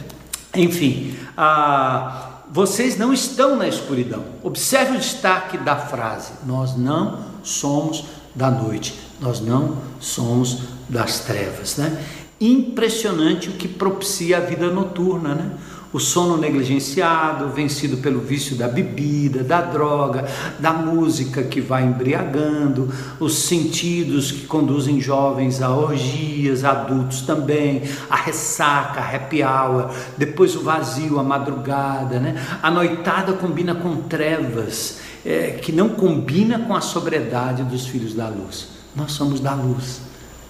Enfim, ah, vocês não estão na escuridão. Observe o destaque da frase: Nós não somos da noite, nós não somos das trevas, né? Impressionante o que propicia a vida noturna, né? O sono negligenciado, vencido pelo vício da bebida, da droga, da música que vai embriagando, os sentidos que conduzem jovens a orgias, adultos também, a ressaca, a happy hour, depois o vazio, a madrugada, né? A noitada combina com trevas, é, que não combina com a sobriedade dos filhos da luz. Nós somos da luz.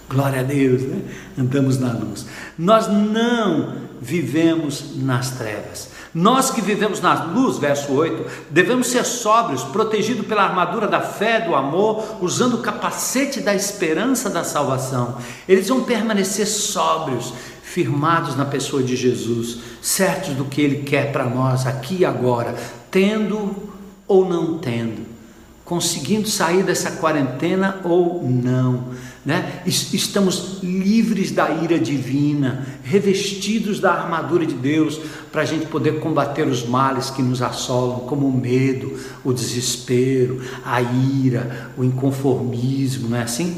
Glória a Deus, né? Andamos na luz. Nós não vivemos nas trevas. Nós que vivemos na luz, verso 8, devemos ser sóbrios, protegidos pela armadura da fé, do amor, usando o capacete da esperança da salvação. Eles vão permanecer sóbrios, firmados na pessoa de Jesus, certos do que Ele quer para nós aqui e agora, tendo ou não tendo, conseguindo sair dessa quarentena ou não né? Estamos livres da ira divina, revestidos da armadura de Deus, para a gente poder combater os males que nos assolam, como o medo, o desespero, a ira, o inconformismo, não é assim?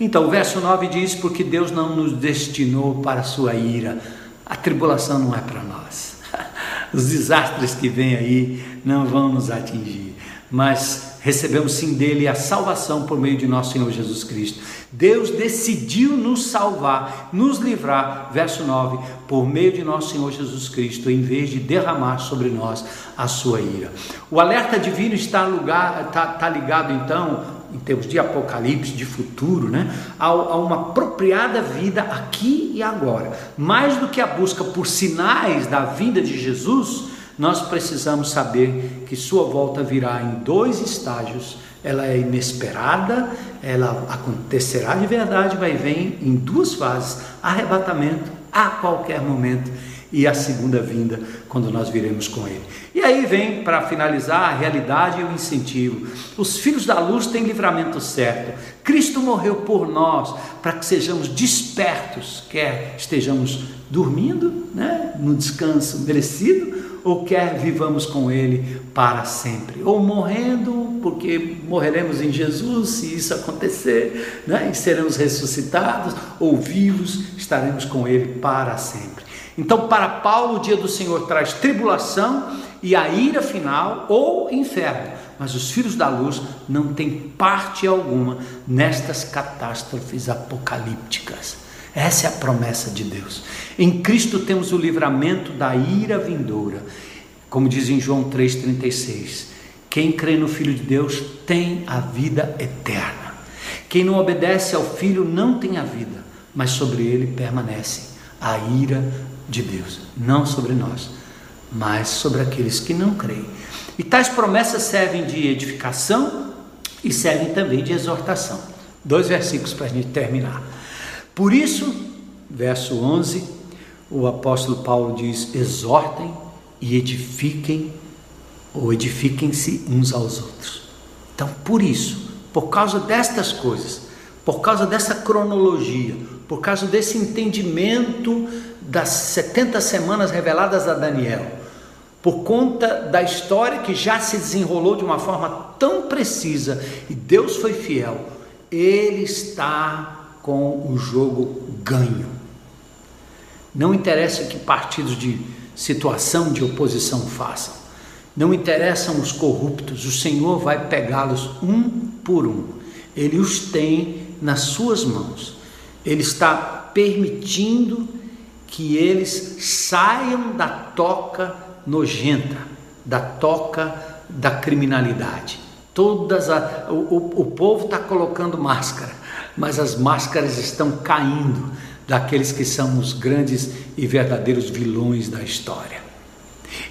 Então, o verso 9 diz: Porque Deus não nos destinou para a sua ira, a tribulação não é para nós, os desastres que vêm aí não vão nos atingir, mas recebemos sim dele a salvação por meio de nosso Senhor Jesus Cristo. Deus decidiu nos salvar, nos livrar, verso 9, por meio de nosso Senhor Jesus Cristo, em vez de derramar sobre nós a sua ira. O alerta divino está, lugar, está, está ligado então em termos de apocalipse, de futuro, né, a, a, uma apropriada vida aqui e agora. Mais do que a busca por sinais da vinda de Jesus, nós precisamos saber que sua volta virá em dois estágios. Ela é inesperada, ela acontecerá de verdade, mas vem em duas fases: arrebatamento a qualquer momento e a segunda vinda, quando nós viremos com Ele. E aí vem, para finalizar, a realidade e o incentivo. Os filhos da luz têm livramento certo. Cristo morreu por nós, para que sejamos despertos, quer estejamos dormindo, né, no descanso merecido, ou quer vivamos com Ele para sempre, ou morrendo, porque morreremos em Jesus, se isso acontecer, né? e seremos ressuscitados, ou vivos, estaremos com Ele para sempre. Então, para Paulo, o dia do Senhor traz tribulação e a ira final ou inferno, mas os filhos da luz não têm parte alguma nestas catástrofes apocalípticas. Essa é a promessa de Deus. Em Cristo temos o livramento da ira vindoura. Como diz em João 3,36: Quem crê no Filho de Deus tem a vida eterna. Quem não obedece ao Filho não tem a vida, mas sobre ele permanece a ira de Deus. Não sobre nós, mas sobre aqueles que não creem. E tais promessas servem de edificação e servem também de exortação. Dois versículos para a gente terminar. Por isso, verso 11, o apóstolo Paulo diz: exortem e edifiquem, ou edifiquem-se uns aos outros. Então, por isso, por causa destas coisas, por causa dessa cronologia, por causa desse entendimento das 70 semanas reveladas a Daniel, por conta da história que já se desenrolou de uma forma tão precisa e Deus foi fiel, Ele está com o jogo ganho. Não interessa que partidos de situação de oposição façam. Não interessam os corruptos, o Senhor vai pegá-los um por um. Ele os tem nas suas mãos. Ele está permitindo que eles saiam da toca nojenta, da toca da criminalidade. Todas a, o, o povo está colocando máscara, mas as máscaras estão caindo daqueles que são os grandes e verdadeiros vilões da história.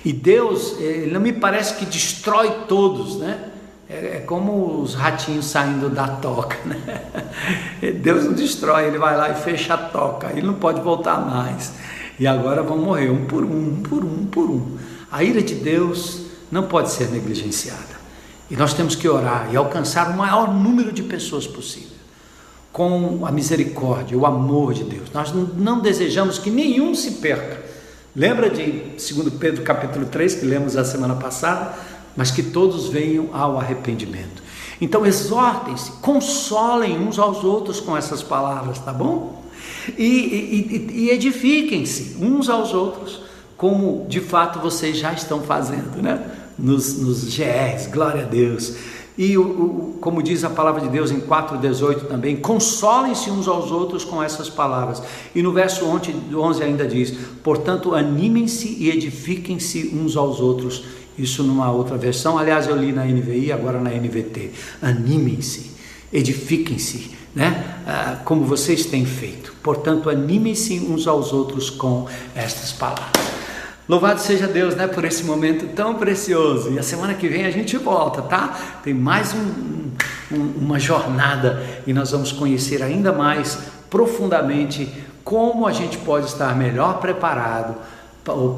E Deus, ele não me parece que destrói todos, né? É, é como os ratinhos saindo da toca, né? Deus não destrói, ele vai lá e fecha a toca, ele não pode voltar mais. E agora vão morrer um por um, um por um, um por um. A ira de Deus não pode ser negligenciada. E nós temos que orar e alcançar o maior número de pessoas possível. Com a misericórdia, o amor de Deus. Nós não desejamos que nenhum se perca. Lembra de 2 Pedro capítulo 3, que lemos a semana passada? Mas que todos venham ao arrependimento. Então exortem-se, consolem uns aos outros com essas palavras, tá bom? E, e, e edifiquem-se uns aos outros, como de fato vocês já estão fazendo, né? Nos, nos GRs, glória a Deus. E o, o, como diz a palavra de Deus em 4,18 também, consolem-se uns aos outros com essas palavras. E no verso 11 ainda diz: portanto, animem-se e edifiquem-se uns aos outros isso numa outra versão. Aliás, eu li na NVI, agora na NVT. Animem-se, edifiquem-se, né? Ah, como vocês têm feito. Portanto, animem-se uns aos outros com estas palavras. Louvado seja Deus, né, por esse momento tão precioso. E a semana que vem a gente volta, tá? Tem mais um, um, uma jornada e nós vamos conhecer ainda mais profundamente como a gente pode estar melhor preparado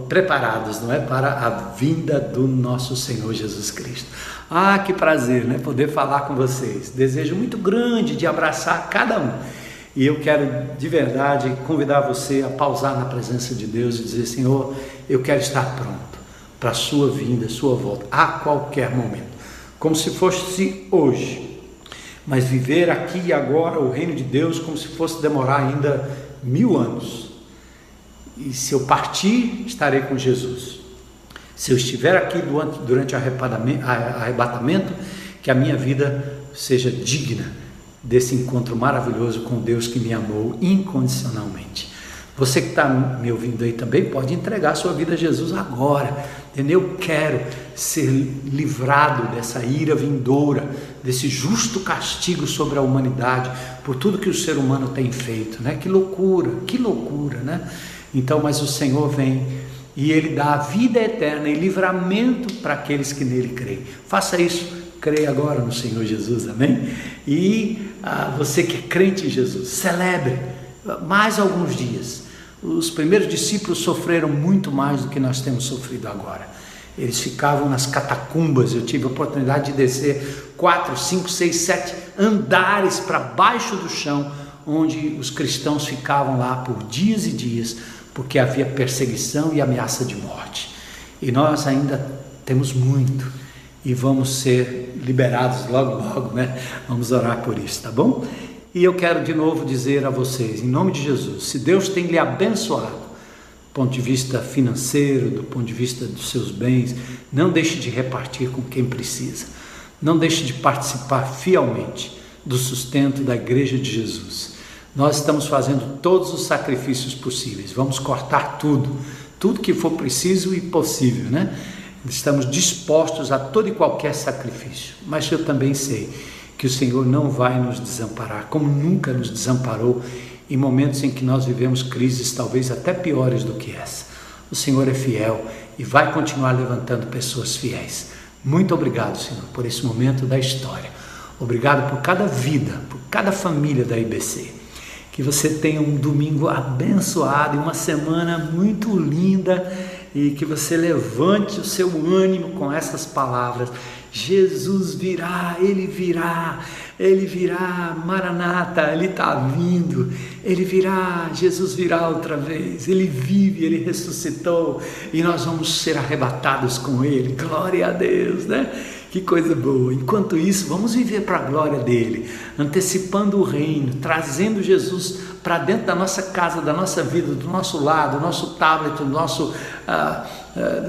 preparados, não é, para a vinda do nosso Senhor Jesus Cristo. Ah, que prazer, né, poder falar com vocês. Desejo muito grande de abraçar cada um. E eu quero de verdade convidar você a pausar na presença de Deus e dizer: Senhor, eu quero estar pronto para a sua vinda, sua volta, a qualquer momento, como se fosse hoje. Mas viver aqui e agora o reino de Deus como se fosse demorar ainda mil anos e se eu partir, estarei com Jesus. Se eu estiver aqui durante o arrebatamento, que a minha vida seja digna desse encontro maravilhoso com Deus que me amou incondicionalmente. Você que está me ouvindo aí também pode entregar sua vida a Jesus agora. Entendeu? Eu quero ser livrado dessa ira vindoura, desse justo castigo sobre a humanidade por tudo que o ser humano tem feito, né? Que loucura, que loucura, né? Então, mas o Senhor vem e Ele dá a vida eterna e livramento para aqueles que nele creem. Faça isso, creia agora no Senhor Jesus, amém? E ah, você que é crente em Jesus, celebre mais alguns dias. Os primeiros discípulos sofreram muito mais do que nós temos sofrido agora. Eles ficavam nas catacumbas. Eu tive a oportunidade de descer quatro, cinco, seis, sete andares para baixo do chão, onde os cristãos ficavam lá por dias e dias porque havia perseguição e ameaça de morte. E nós ainda temos muito e vamos ser liberados logo, logo, né? Vamos orar por isso, tá bom? E eu quero de novo dizer a vocês, em nome de Jesus, se Deus tem lhe abençoado, do ponto de vista financeiro, do ponto de vista dos seus bens, não deixe de repartir com quem precisa. Não deixe de participar fielmente do sustento da igreja de Jesus. Nós estamos fazendo todos os sacrifícios possíveis. Vamos cortar tudo, tudo que for preciso e possível, né? Estamos dispostos a todo e qualquer sacrifício. Mas eu também sei que o Senhor não vai nos desamparar, como nunca nos desamparou em momentos em que nós vivemos crises talvez até piores do que essa. O Senhor é fiel e vai continuar levantando pessoas fiéis. Muito obrigado, Senhor, por esse momento da história. Obrigado por cada vida, por cada família da IBC. Que você tenha um domingo abençoado e uma semana muito linda e que você levante o seu ânimo com essas palavras. Jesus virá, ele virá, ele virá, Maranata, ele está vindo, ele virá, Jesus virá outra vez, ele vive, ele ressuscitou e nós vamos ser arrebatados com ele. Glória a Deus, né? Que coisa boa. Enquanto isso, vamos viver para a glória dele, antecipando o reino, trazendo Jesus para dentro da nossa casa, da nossa vida, do nosso lado, do nosso tablet, do nosso,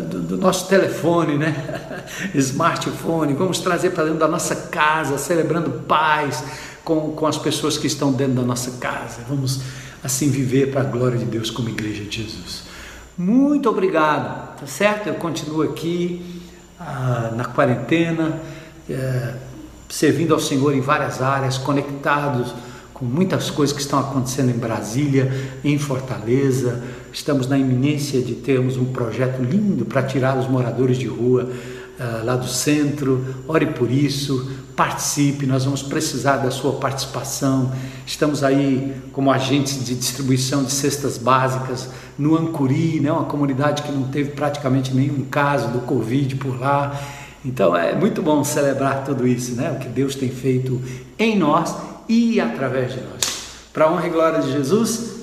do, do, nosso telefone, né? smartphone. Vamos trazer para dentro da nossa casa, celebrando paz com, com as pessoas que estão dentro da nossa casa. Vamos assim viver para a glória de Deus como igreja de Jesus. Muito obrigado, tá certo? Eu continuo aqui ah, na quarentena, é, servindo ao Senhor em várias áreas, conectados com muitas coisas que estão acontecendo em Brasília, em Fortaleza. Estamos na iminência de termos um projeto lindo para tirar os moradores de rua uh, lá do centro. Ore por isso, participe, nós vamos precisar da sua participação. Estamos aí como agentes de distribuição de cestas básicas no Ancuri, né, uma comunidade que não teve praticamente nenhum caso do Covid por lá. Então é muito bom celebrar tudo isso, né? O que Deus tem feito em nós e através de nós. Para honra e glória de Jesus,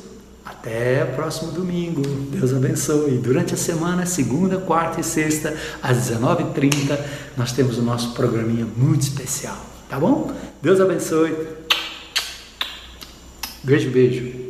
até próximo domingo. Deus abençoe. Durante a semana, segunda, quarta e sexta, às 19h30, nós temos o nosso programinha muito especial. Tá bom? Deus abençoe. Beijo, beijo.